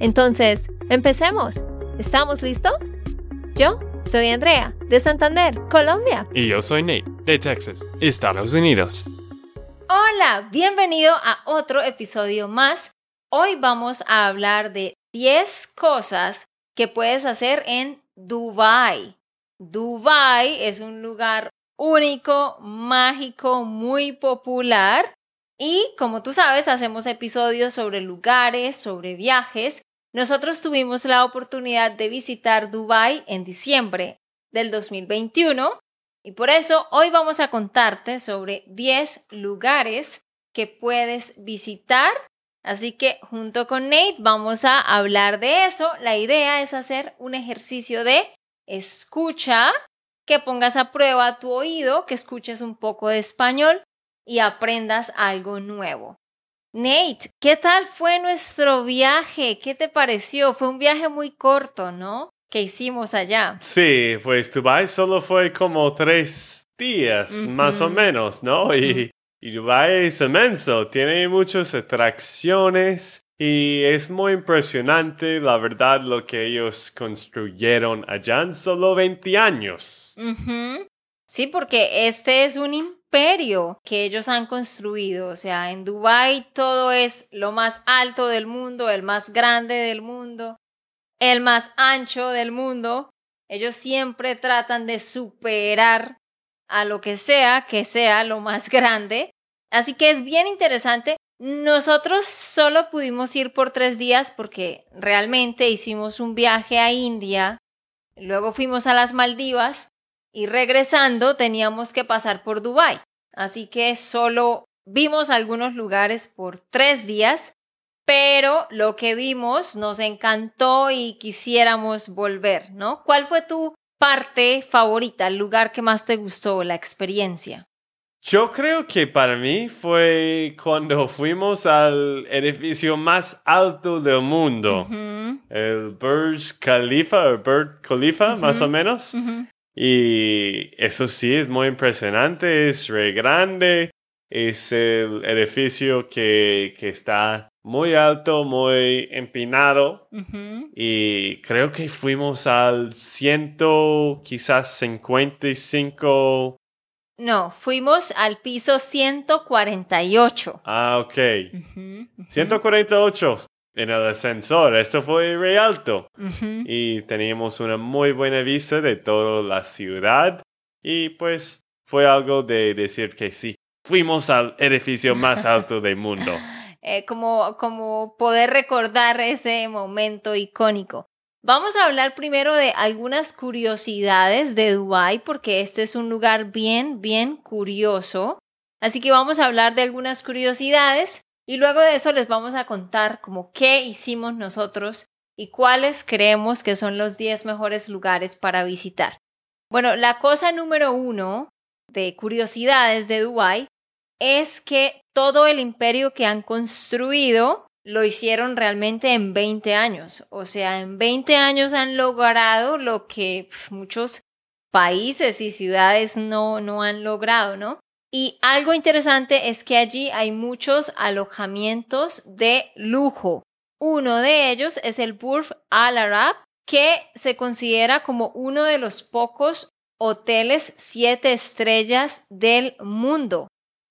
Entonces, empecemos. ¿Estamos listos? Yo soy Andrea, de Santander, Colombia. Y yo soy Nate, de Texas, Estados Unidos. Hola, bienvenido a otro episodio más. Hoy vamos a hablar de 10 cosas que puedes hacer en Dubai. Dubai es un lugar único, mágico, muy popular. Y como tú sabes, hacemos episodios sobre lugares, sobre viajes. Nosotros tuvimos la oportunidad de visitar Dubai en diciembre del 2021 y por eso hoy vamos a contarte sobre 10 lugares que puedes visitar. Así que junto con Nate vamos a hablar de eso. La idea es hacer un ejercicio de escucha, que pongas a prueba tu oído, que escuches un poco de español y aprendas algo nuevo. Nate, ¿qué tal fue nuestro viaje? ¿Qué te pareció? Fue un viaje muy corto, ¿no? Que hicimos allá. Sí, pues Dubai solo fue como tres días, más o menos, ¿no? Y, y Dubai es inmenso, tiene muchas atracciones, y es muy impresionante, la verdad, lo que ellos construyeron allá en solo 20 años. Sí, porque este es un que ellos han construido. O sea, en Dubái todo es lo más alto del mundo, el más grande del mundo, el más ancho del mundo. Ellos siempre tratan de superar a lo que sea que sea lo más grande. Así que es bien interesante nosotros solo pudimos ir por tres días porque realmente hicimos un viaje a India, luego fuimos a las Maldivas y regresando teníamos que pasar por Dubái. Así que solo vimos algunos lugares por tres días, pero lo que vimos nos encantó y quisiéramos volver, ¿no? ¿Cuál fue tu parte favorita, el lugar que más te gustó, la experiencia? Yo creo que para mí fue cuando fuimos al edificio más alto del mundo, el Burj Khalifa o Burj Khalifa, más o menos. Y eso sí es muy impresionante, es re grande, es el edificio que, que está muy alto, muy empinado. Y creo que fuimos al ciento, quizás 55 no, fuimos al piso 148. Ah, ok. 148 en el ascensor. Esto fue re alto. Y teníamos una muy buena vista de toda la ciudad. Y pues fue algo de decir que sí, fuimos al edificio más alto del mundo. Eh, como, como poder recordar ese momento icónico. Vamos a hablar primero de algunas curiosidades de Dubái porque este es un lugar bien, bien curioso. Así que vamos a hablar de algunas curiosidades y luego de eso les vamos a contar como qué hicimos nosotros y cuáles creemos que son los 10 mejores lugares para visitar. Bueno, la cosa número uno de curiosidades de Dubái es que todo el imperio que han construido lo hicieron realmente en 20 años. O sea, en 20 años han logrado lo que muchos países y ciudades no, no han logrado, ¿no? Y algo interesante es que allí hay muchos alojamientos de lujo. Uno de ellos es el Burj Al Arab, que se considera como uno de los pocos hoteles siete estrellas del mundo.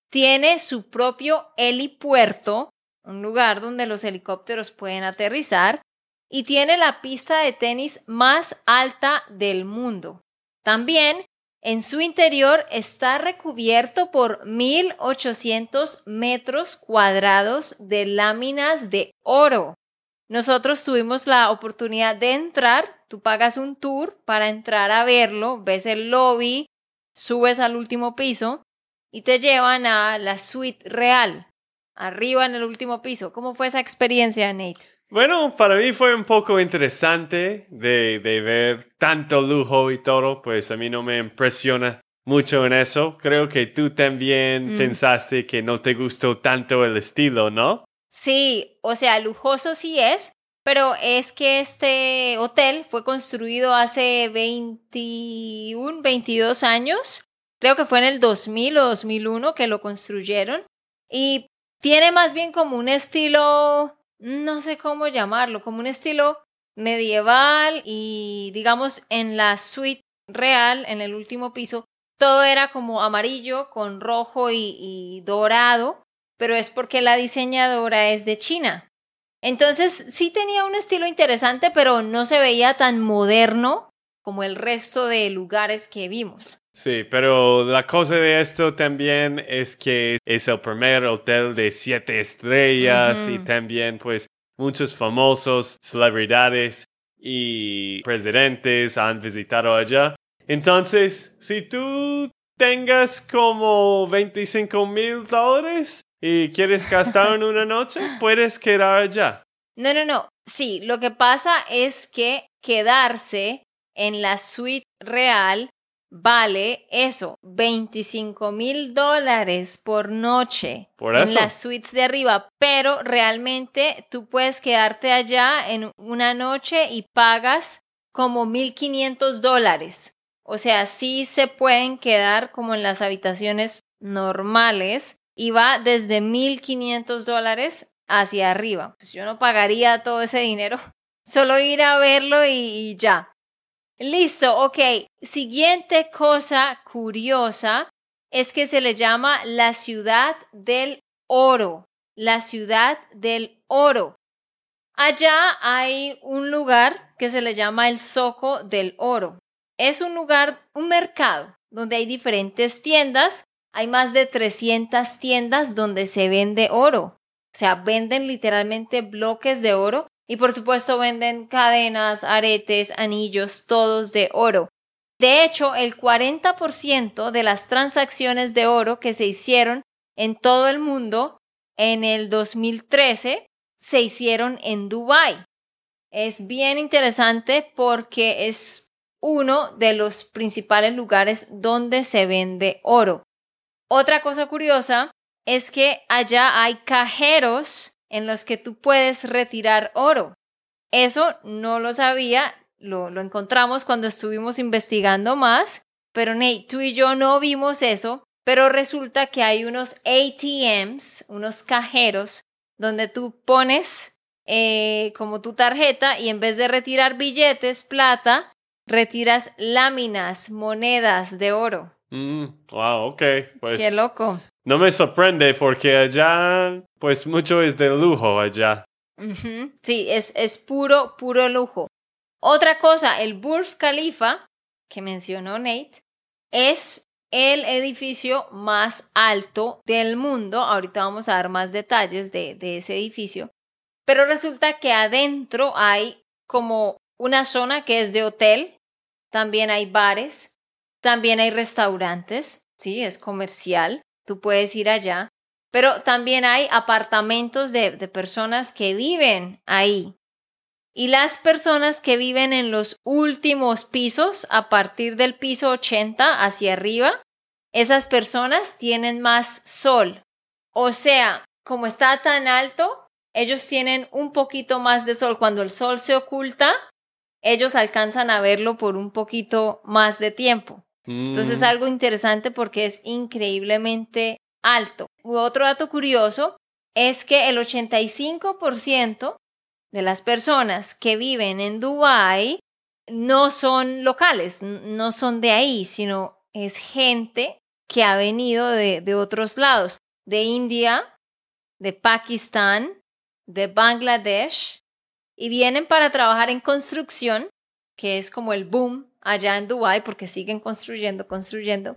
Tiene su propio helipuerto un lugar donde los helicópteros pueden aterrizar, y tiene la pista de tenis más alta del mundo. También en su interior está recubierto por 1.800 metros cuadrados de láminas de oro. Nosotros tuvimos la oportunidad de entrar, tú pagas un tour para entrar a verlo, ves el lobby, subes al último piso y te llevan a la suite real arriba en el último piso. ¿Cómo fue esa experiencia, Nate? Bueno, para mí fue un poco interesante de, de ver tanto lujo y todo, pues a mí no me impresiona mucho en eso. Creo que tú también Mm. pensaste que no te gustó tanto el estilo, ¿no? Sí, o sea, lujoso sí es, pero es que este hotel fue construido hace 21, 22 años. Creo que fue en el 2000 o 2001 que lo construyeron. Y tiene más bien como un estilo, no sé cómo llamarlo, como un estilo medieval y digamos en la suite real, en el último piso, todo era como amarillo con rojo y, dorado, pero es porque la diseñadora es de China. Entonces sí tenía un estilo interesante, pero no se veía tan moderno como el resto de lugares que vimos. Sí, pero la cosa de esto también es que es el primer hotel de siete estrellas y también pues muchos famosos, celebridades y presidentes han visitado allá. Entonces, si tú tengas como 25 mil dólares y quieres gastar en una noche, puedes quedar allá. No, no, no. Sí, lo que pasa es que quedarse en la suite real vale eso, 25 mil dólares por noche Por en las suites de arriba, pero realmente tú puedes quedarte allá en una noche y pagas como 1.500 dólares. O sea, sí se pueden quedar como en las habitaciones normales y va desde 1.500 dólares hacia arriba. Pues yo no pagaría todo ese dinero, solo ir a verlo y, y ya. Listo, ok. Siguiente cosa curiosa es que se le llama la ciudad del oro. La ciudad del oro. Allá hay un lugar que se le llama el Zoco del Oro. Es un lugar, un mercado, donde hay diferentes tiendas. Hay más de 300 tiendas donde se vende oro. O sea, venden literalmente bloques de oro y por supuesto venden cadenas, aretes, anillos, todos de oro. De hecho, el 40% de las transacciones de oro que se hicieron en todo el mundo en el 2013 se hicieron en Dubái. Es bien interesante porque es uno de los principales lugares donde se vende oro. Otra cosa curiosa es que allá hay cajeros en los que tú puedes retirar oro. Eso no lo sabía, lo, lo encontramos cuando estuvimos investigando más, pero Nate, tú y yo no vimos eso, pero resulta que hay unos ATMs, unos cajeros, donde tú pones eh, como tu tarjeta y en vez de retirar billetes, plata, retiras láminas, monedas de oro. Mm, wow, ok. Pues Qué loco. no me sorprende porque allá, pues mucho es de lujo allá. Sí, es, es puro, puro lujo. Otra cosa, el Burj Khalifa, que mencionó Nate, es el edificio más alto del mundo. Ahorita vamos a dar más detalles de, de ese edificio. Pero resulta que adentro hay como una zona que es de hotel, también hay bares, también hay restaurantes, sí, es comercial, tú puedes ir allá, pero también hay apartamentos de, de personas que viven ahí. Y las personas que viven en los últimos pisos, a partir del piso 80 hacia arriba, esas personas tienen más sol. O sea, como está tan alto, ellos tienen un poquito más de sol. Cuando el sol se oculta, ellos alcanzan a verlo por un poquito más de tiempo. Entonces es Mm, algo interesante porque es increíblemente alto. Otro dato curioso es que el 85% de las personas que viven en Dubái no son locales, no son de ahí, sino es gente que ha venido de, de otros lados, de India, de Pakistán, de Bangladesh, y vienen para trabajar en construcción, que es como el boom allá en Dubái, porque siguen construyendo, construyendo.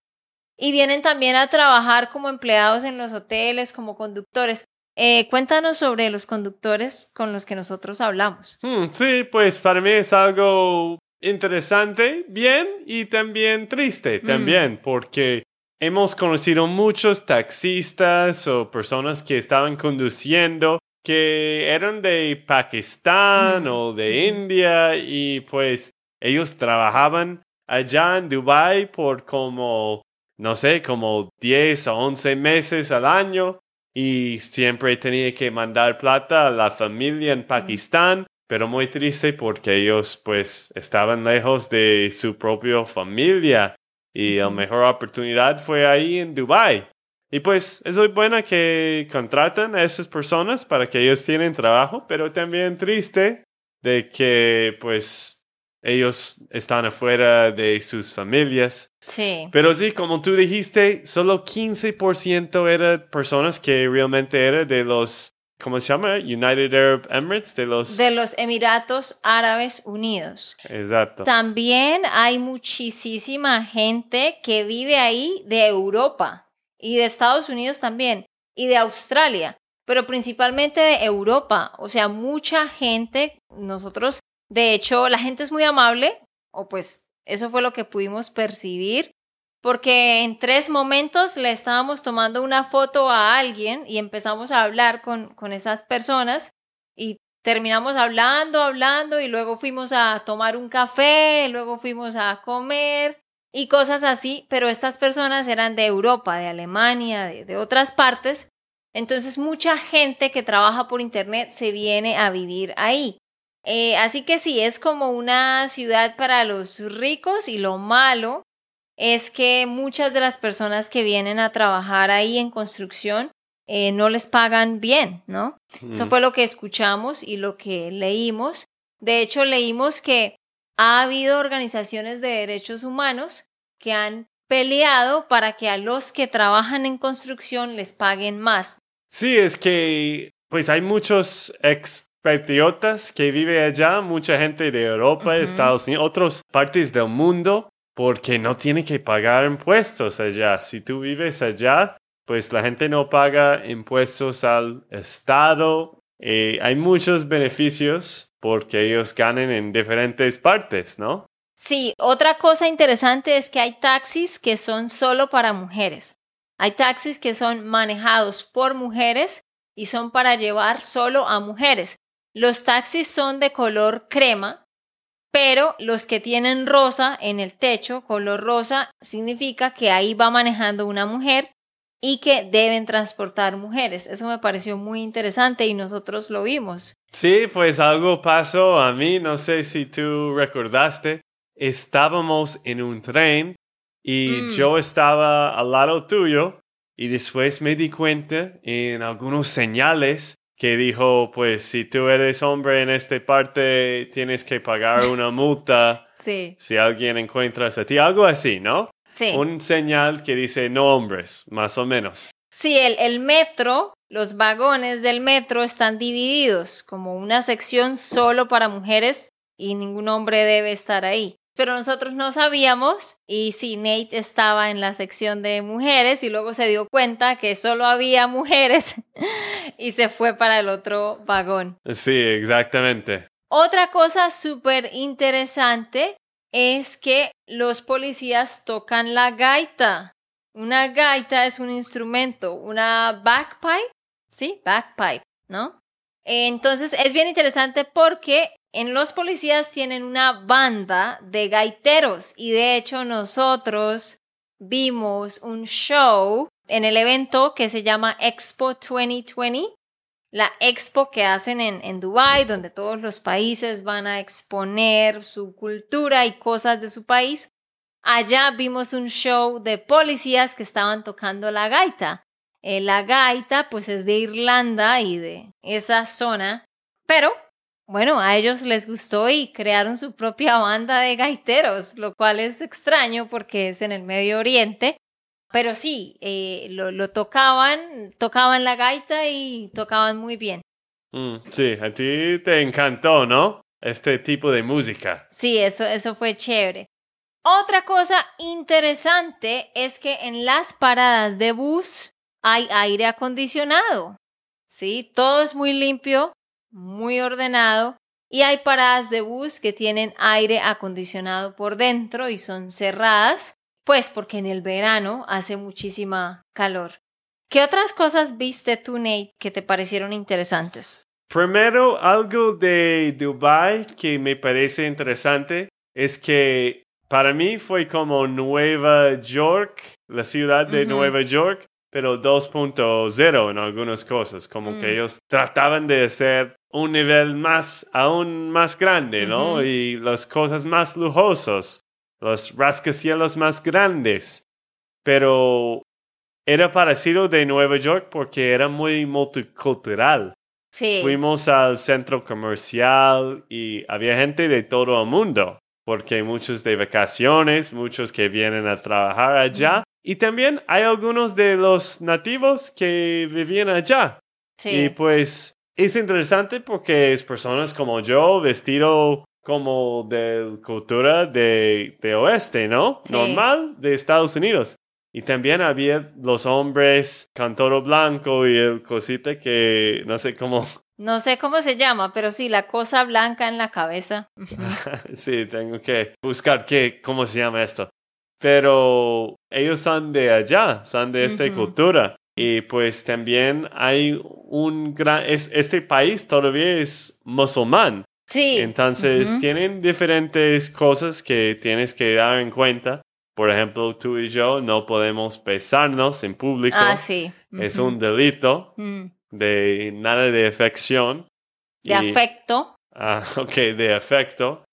Y vienen también a trabajar como empleados en los hoteles, como conductores. Eh, cuéntanos sobre los conductores con los que nosotros hablamos. hmm, sí, pues para mí es algo interesante, bien y también triste, Mm. también, porque hemos conocido muchos taxistas o personas que estaban conduciendo que eran de Pakistán o de India y pues ellos trabajaban allá en Dubai por como, no sé, como 10 o 11 meses al año y siempre tenía que mandar plata a la familia en Pakistán, pero muy triste porque ellos pues estaban lejos de su propia familia y la mejor oportunidad fue ahí en Dubai. Y pues es muy bueno que contratan a esas personas para que ellos tienen trabajo, pero también triste de que pues ellos están afuera de sus familias. Sí. Pero sí, como tú dijiste, solo 15% eran personas que realmente eran de los, ¿cómo se llama? United Arab Emirates, de los... De los Emiratos Árabes Unidos. Exacto. También hay muchísima gente que vive ahí de Europa y de Estados Unidos también y de Australia, pero principalmente de Europa. O sea, mucha gente, nosotros de hecho, la gente es muy amable, o pues eso fue lo que pudimos percibir, porque en tres momentos le estábamos tomando una foto a alguien y empezamos a hablar con, con esas personas y terminamos hablando, hablando y luego fuimos a tomar un café, luego fuimos a comer y cosas así, pero estas personas eran de Europa, de Alemania, de, de otras partes. Entonces mucha gente que trabaja por Internet se viene a vivir ahí. Eh, así que sí, es como una ciudad para los ricos y lo malo es que muchas de las personas que vienen a trabajar ahí en construcción eh, no les pagan bien, ¿no? Eso fue lo que escuchamos y lo que leímos. De hecho, leímos que ha habido organizaciones de derechos humanos que han peleado para que a los que trabajan en construcción les paguen más. Sí, es que pues hay muchos ex patriotas que vive allá, mucha gente de Europa, Estados Unidos, otras partes del mundo, porque no tiene que pagar impuestos allá. Si tú vives allá, pues la gente no paga impuestos al Estado. Eh, hay muchos beneficios porque ellos ganan en diferentes partes, ¿no? Sí, otra cosa interesante es que hay taxis que son solo para mujeres. Hay taxis que son manejados por mujeres y son para llevar solo a mujeres. Los taxis son de color crema, pero los que tienen rosa en el techo, color rosa, significa que ahí va manejando una mujer y que deben transportar mujeres. Eso me pareció muy interesante y nosotros lo vimos. Sí, pues algo pasó a mí, no sé si tú recordaste. Estábamos en un tren y Mm. yo estaba al lado tuyo y después me di cuenta en algunos señales que dijo, pues si tú eres hombre en esta parte, tienes que pagar una multa Sí, si alguien encuentras a ti, algo así, ¿no? sí. Un señal que dice no hombres, más o menos. Sí, el, el metro, los vagones del metro están divididos como una sección solo para mujeres y ningún hombre debe estar ahí. Pero nosotros no sabíamos y sí, Nate estaba en la sección de mujeres y luego se dio cuenta que solo había mujeres y se fue para el otro vagón. Sí, exactamente. Otra cosa súper interesante es que los policías tocan la gaita. Una gaita es un instrumento, una backpipe, ¿sí? Backpipe, ¿no? Entonces es bien interesante porque en los policías tienen una banda de gaiteros y de hecho nosotros vimos un show en el evento que se llama Expo 2020 la expo que hacen en, en Dubái, donde todos los países van a exponer su cultura y cosas de su país. Allá vimos un show de policías que estaban tocando la gaita. Eh, la gaita pues es de Irlanda y de esa zona, pero bueno, a ellos les gustó y crearon su propia banda de gaiteros, lo cual es extraño porque es en el Medio Oriente, pero sí, eh, lo, lo, tocaban, tocaban la gaita y tocaban muy bien. Mm, sí, a ti te encantó, ¿no? Este tipo de música. Sí, eso, eso fue chévere. Otra cosa interesante es que en las paradas de bus hay aire acondicionado. Sí, todo es muy limpio, muy ordenado y hay paradas de bus que tienen aire acondicionado por dentro y son cerradas pues porque en el verano hace muchísima calor. ¿Qué otras cosas viste tú, Nate, que te parecieron interesantes? Primero, algo de Dubai que me parece interesante es que para mí fue como Nueva York, la ciudad de Nueva York, pero 2.0 en algunas cosas, como que mm. ellos trataban de hacer un nivel más, aún más grande, ¿no? Y las cosas más lujosas, los rascacielos más grandes. Pero era parecido de Nueva York porque era muy multicultural. Sí. Fuimos al centro comercial y había gente de todo el mundo, porque muchos de vacaciones, muchos que vienen a trabajar allá. Y también hay algunos de los nativos que vivían allá. Sí. Y pues es interesante porque es personas como yo, vestido como de cultura de, de oeste, ¿no? Normal de Estados Unidos. Y también había los hombres con todo blanco y el cosita que no sé cómo. No sé cómo se llama, pero sí, la cosa blanca en la cabeza. sí, tengo que buscar qué, cómo se llama esto. Pero ellos son de allá, son de esta cultura. Y pues también hay un gran, este país todavía es musulmán. Sí. Entonces tienen diferentes cosas que tienes que dar en cuenta. Por ejemplo, tú y yo no podemos besarnos en público. Ah, sí. Es un delito mm. de nada de afección. De afecto. Ah, ok, de afecto.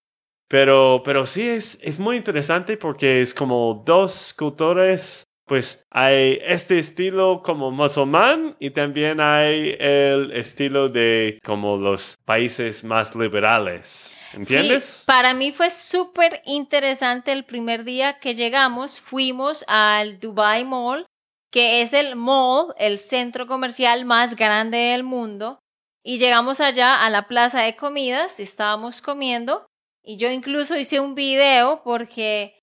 Pero, pero sí es, es muy interesante porque es como dos culturas pues hay este estilo como musulmán y también hay el estilo de como los países más liberales. ¿Entiendes? Sí, para mí fue súper interesante el primer día que llegamos, fuimos al Dubai Mall, que es el mall, el centro comercial más grande del mundo, y llegamos allá a la plaza de comidas, estábamos comiendo, y yo incluso hice un video porque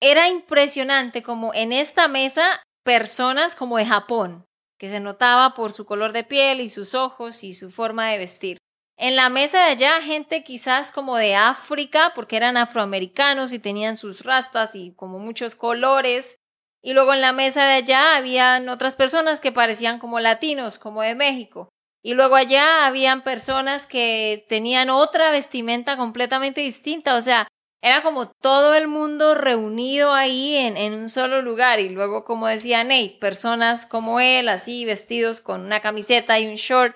era impresionante como en esta mesa personas como de Japón, que se notaba por su color de piel y sus ojos y su forma de vestir. En la mesa de allá, gente quizás como de África, porque eran afroamericanos y tenían sus rastas y como muchos colores. Y luego en la mesa de allá habían otras personas que parecían como latinos, como de México. Y luego allá habían personas que tenían otra vestimenta completamente distinta. O sea, era como todo el mundo reunido ahí en, en, un solo lugar y luego, como decía Nate, personas como él, así vestidos con una camiseta y un short.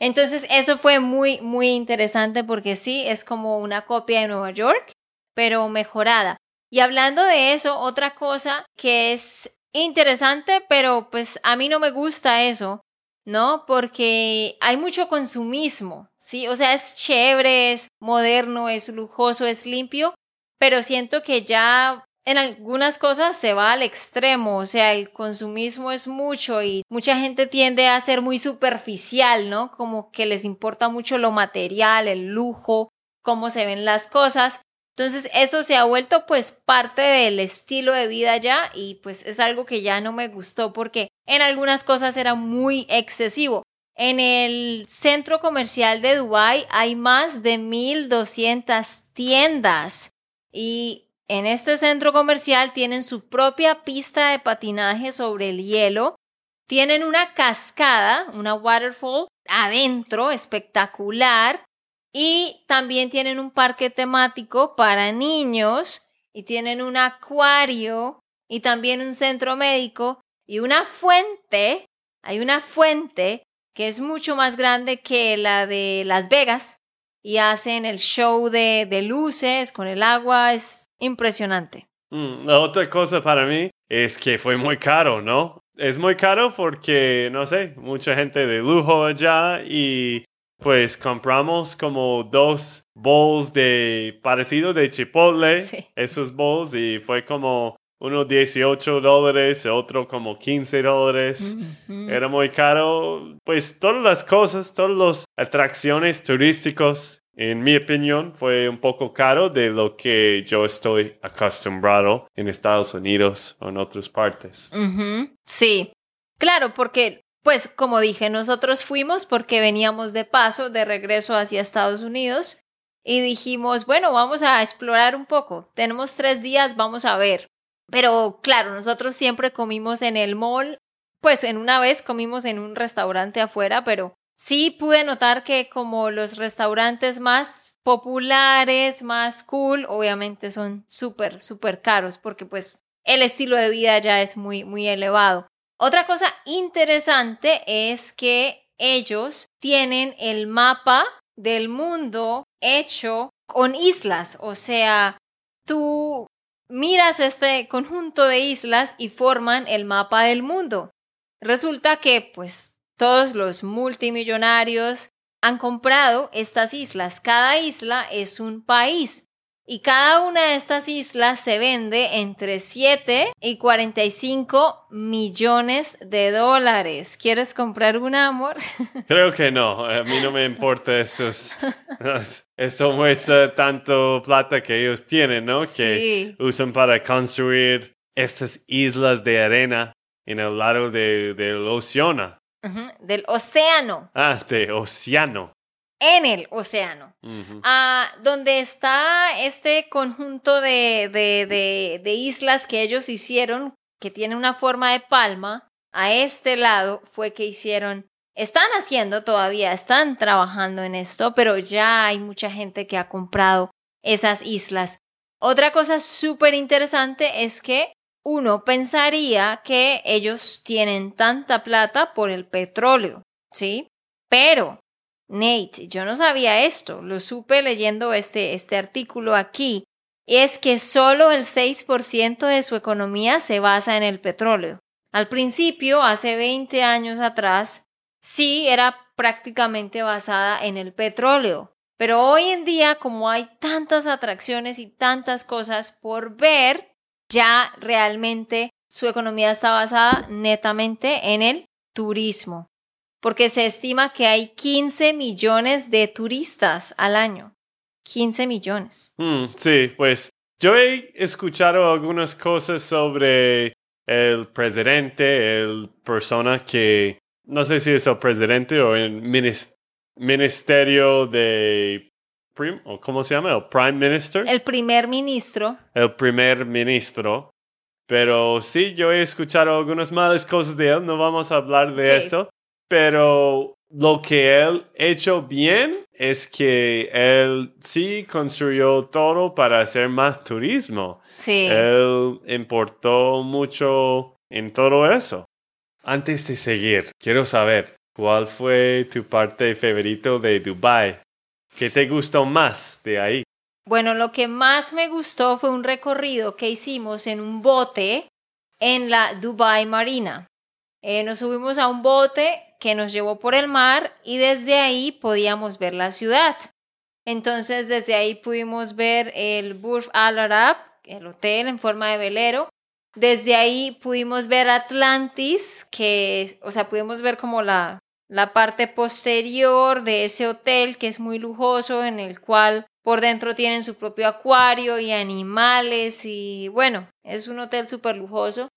Entonces eso fue muy, muy interesante porque sí, es como una copia de Nueva York, pero mejorada. Y hablando de eso, otra cosa que es interesante, pero pues a mí no me gusta eso, ¿no? Porque hay mucho consumismo, ¿sí? O sea, es chévere, es moderno, es lujoso, es limpio, pero siento que ya en algunas cosas se va al extremo, o sea, el consumismo es mucho y mucha gente tiende a ser muy superficial, ¿no? Como que les importa mucho lo material, el lujo, cómo se ven las cosas. Entonces eso se ha vuelto pues parte del estilo de vida ya y pues es algo que ya no me gustó porque en algunas cosas era muy excesivo. En el centro comercial de Dubai hay más de 1200 tiendas y en este centro comercial tienen su propia pista de patinaje sobre el hielo, tienen una cascada, una waterfall adentro, espectacular, y también tienen un parque temático para niños, y tienen un acuario, y también un centro médico, y una fuente, hay una fuente que es mucho más grande que la de Las Vegas, y hacen el show de, de luces con el agua. Es impresionante. Mm, la otra cosa para mí es que fue muy caro, ¿no? Es muy caro porque, no sé, mucha gente de lujo allá y pues compramos como dos bowls de parecido de Chipotle, esos bowls y fue como uno 18 dólares, otro como 15 dólares. Era muy caro. Pues todas las cosas, todas las atracciones turísticas, en mi opinión, fue un poco caro de lo que yo estoy acostumbrado en Estados Unidos o en otras partes. Sí, claro, porque pues como dije, nosotros fuimos porque veníamos de paso, de regreso hacia Estados Unidos. Y dijimos, bueno, vamos a explorar un poco. Tenemos tres días, vamos a ver. Pero claro, nosotros siempre comimos en el mall pues en una vez comimos en un restaurante afuera, pero sí pude notar que como los restaurantes más populares, más cool, obviamente son súper, súper caros porque pues el estilo de vida ya es muy, muy elevado. Otra cosa interesante es que ellos tienen el mapa del mundo hecho con islas, o sea, tú miras este conjunto de islas y forman el mapa del mundo. Resulta que pues todos los multimillonarios han comprado estas islas. Cada isla es un país. Y cada una de estas islas se vende entre 7 y 45 millones de dólares. ¿Quieres comprar una, amor? Creo que no. A mí no me importa esos. Eso muestra tanto plata que ellos tienen, ¿no? Que usan para construir estas islas de arena en el lado del océano. Del océano. Ah, de océano en el océano, ah, donde está este conjunto de, de, de, islas que ellos hicieron, que tiene una forma de palma, a este lado fue que hicieron, están haciendo todavía, están trabajando en esto, pero ya hay mucha gente que ha comprado esas islas. Otra cosa súper interesante es que uno pensaría que ellos tienen tanta plata por el petróleo, ¿sí? Pero Nate, yo no sabía esto, lo supe leyendo este, este artículo aquí, es que solo el 6% de su economía se basa en el petróleo. Al principio, hace 20 años atrás, sí era prácticamente basada en el petróleo, pero hoy en día, como hay tantas atracciones y tantas cosas por ver, ya realmente su economía está basada netamente en el turismo porque se estima que hay 15 millones de turistas al año. 15 millones. Mm, sí, pues yo he escuchado algunas cosas sobre el presidente, el persona que, no sé si es el presidente o el ministerio de, o ¿cómo se llama? El prime minister. El primer ministro. El primer ministro. Pero sí, yo he escuchado algunas malas cosas de él, no vamos a hablar de eso pero lo que él hecho bien es que él sí construyó todo para hacer más turismo. Sí. Él importó mucho en todo eso. Antes de seguir, quiero saber, ¿cuál fue tu parte favorito de Dubai? ¿Qué te gustó más de ahí? Bueno, lo que más me gustó fue un recorrido que hicimos en un bote en la Dubai Marina. Eh, nos subimos a un bote que nos llevó por el mar y desde ahí podíamos ver la ciudad. Entonces desde ahí pudimos ver el Burj Al Arab, el hotel en forma de velero. Desde ahí pudimos ver Atlantis, que, o sea, pudimos ver como la, la parte posterior de ese hotel que es muy lujoso, en el cual por dentro tienen su propio acuario y animales y bueno, es un hotel súper lujoso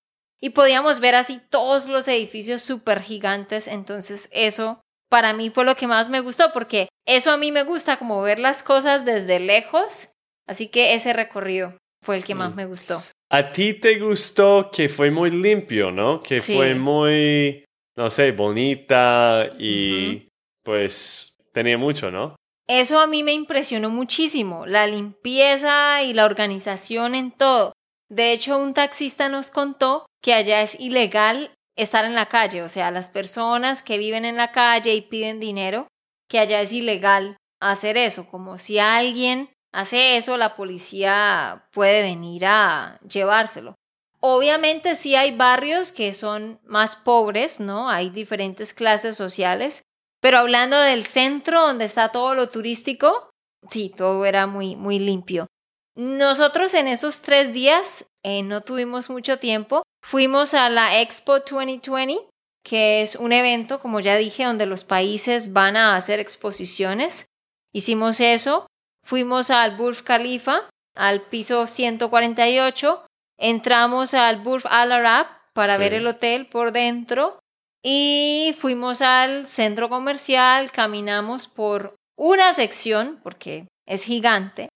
y podíamos ver así todos los edificios súper gigantes. Entonces eso para mí fue lo que más me gustó porque eso a mí me gusta como ver las cosas desde lejos. Así que ese recorrido fue el que más mm. me gustó. A ti te gustó que fue muy limpio, ¿no? Que fue muy, no sé, bonita y pues tenía mucho, ¿no? Eso a mí me impresionó muchísimo, la limpieza y la organización en todo. De hecho, un taxista nos contó que allá es ilegal estar en la calle, o sea, las personas que viven en la calle y piden dinero, que allá es ilegal hacer eso, como si alguien hace eso, la policía puede venir a llevárselo. Obviamente sí hay barrios que son más pobres, ¿no? Hay diferentes clases sociales, pero hablando del centro donde está todo lo turístico, sí, todo era muy, muy limpio. Nosotros en esos tres días eh, no tuvimos mucho tiempo. Fuimos a la Expo 2020, que es un evento, como ya dije, donde los países van a hacer exposiciones. Hicimos eso. Fuimos al Burj Khalifa, al piso 148. Entramos al Burj Al Arab para ver el hotel por dentro. Y fuimos al centro comercial, caminamos por una sección, porque es gigante,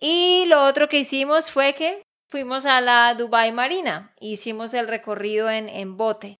y lo otro que hicimos fue que fuimos a la Dubai Marina, hicimos el recorrido en, en bote.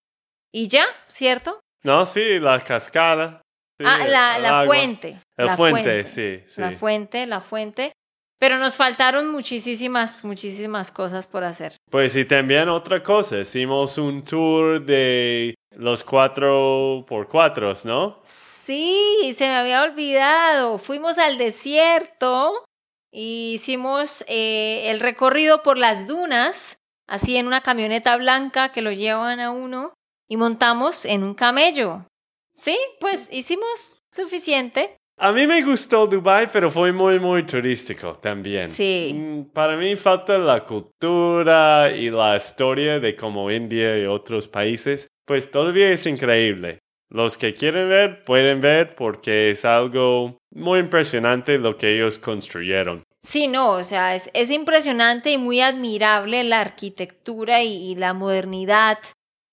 Y ya, ¿cierto? No, sí, la cascada. ah, la, la fuente. La fuente, sí, sí. La fuente, la fuente. Pero nos faltaron muchísimas, muchísimas cosas por hacer. Pues y también otra cosa, hicimos un tour de los cuatro por cuatro, ¿no? Sí, se me había olvidado. Fuimos al desierto, hicimos eh, el recorrido por las dunas, así en una camioneta blanca que lo llevan a uno, y montamos en un camello. Sí, pues hicimos suficiente. A mí me gustó Dubai, pero fue muy, muy turístico también. Sí. Mm, para mí falta la cultura y la historia de como India y otros países. Pues todavía es increíble. Los que quieren ver pueden ver porque es algo muy impresionante lo que ellos construyeron. Sí, no, o sea, es, es impresionante y muy admirable la arquitectura y, la modernidad,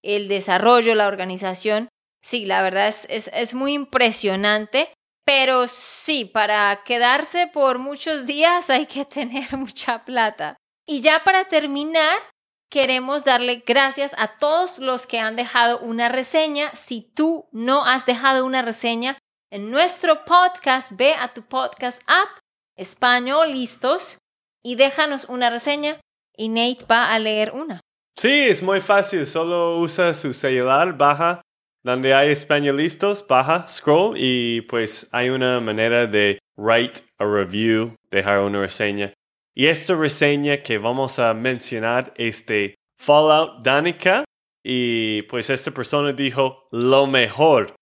el desarrollo, la organización. Sí, la verdad es, es, es muy impresionante, pero sí, para quedarse por muchos días hay que tener mucha plata. Y ya para terminar, queremos darle gracias a todos los que han dejado una reseña. Si tú no has dejado una reseña en nuestro podcast, ve a tu podcast app, Español Listos, y déjanos una reseña y Nate va a leer una. Sí, es muy fácil. Solo usa su celular, baja donde hay Español Listos, baja, scroll y pues hay una manera de write a review, dejar una reseña. Y esta reseña que vamos a mencionar es de Fallout Danica. Y pues esta persona dijo lo mejor.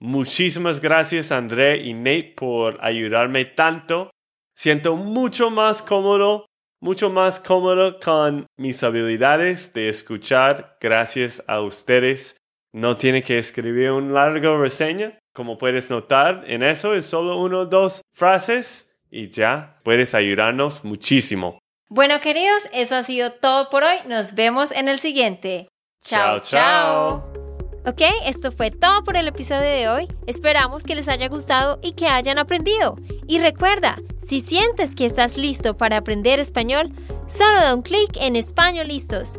Muchísimas gracias André y Nate por ayudarme tanto. Siento mucho más cómodo, mucho más cómodo con mis habilidades de escuchar gracias a ustedes. No tiene que escribir un largo reseña. Como puedes notar, en eso es solo uno o dos frases y ya puedes ayudarnos muchísimo. Bueno, queridos, eso ha sido todo por hoy. Nos vemos en el siguiente. Chao, chao. Ok, esto fue todo por el episodio de hoy. Esperamos que les haya gustado y que hayan aprendido. Y recuerda, si sientes que estás listo para aprender español, solo da un clic en Español Listos.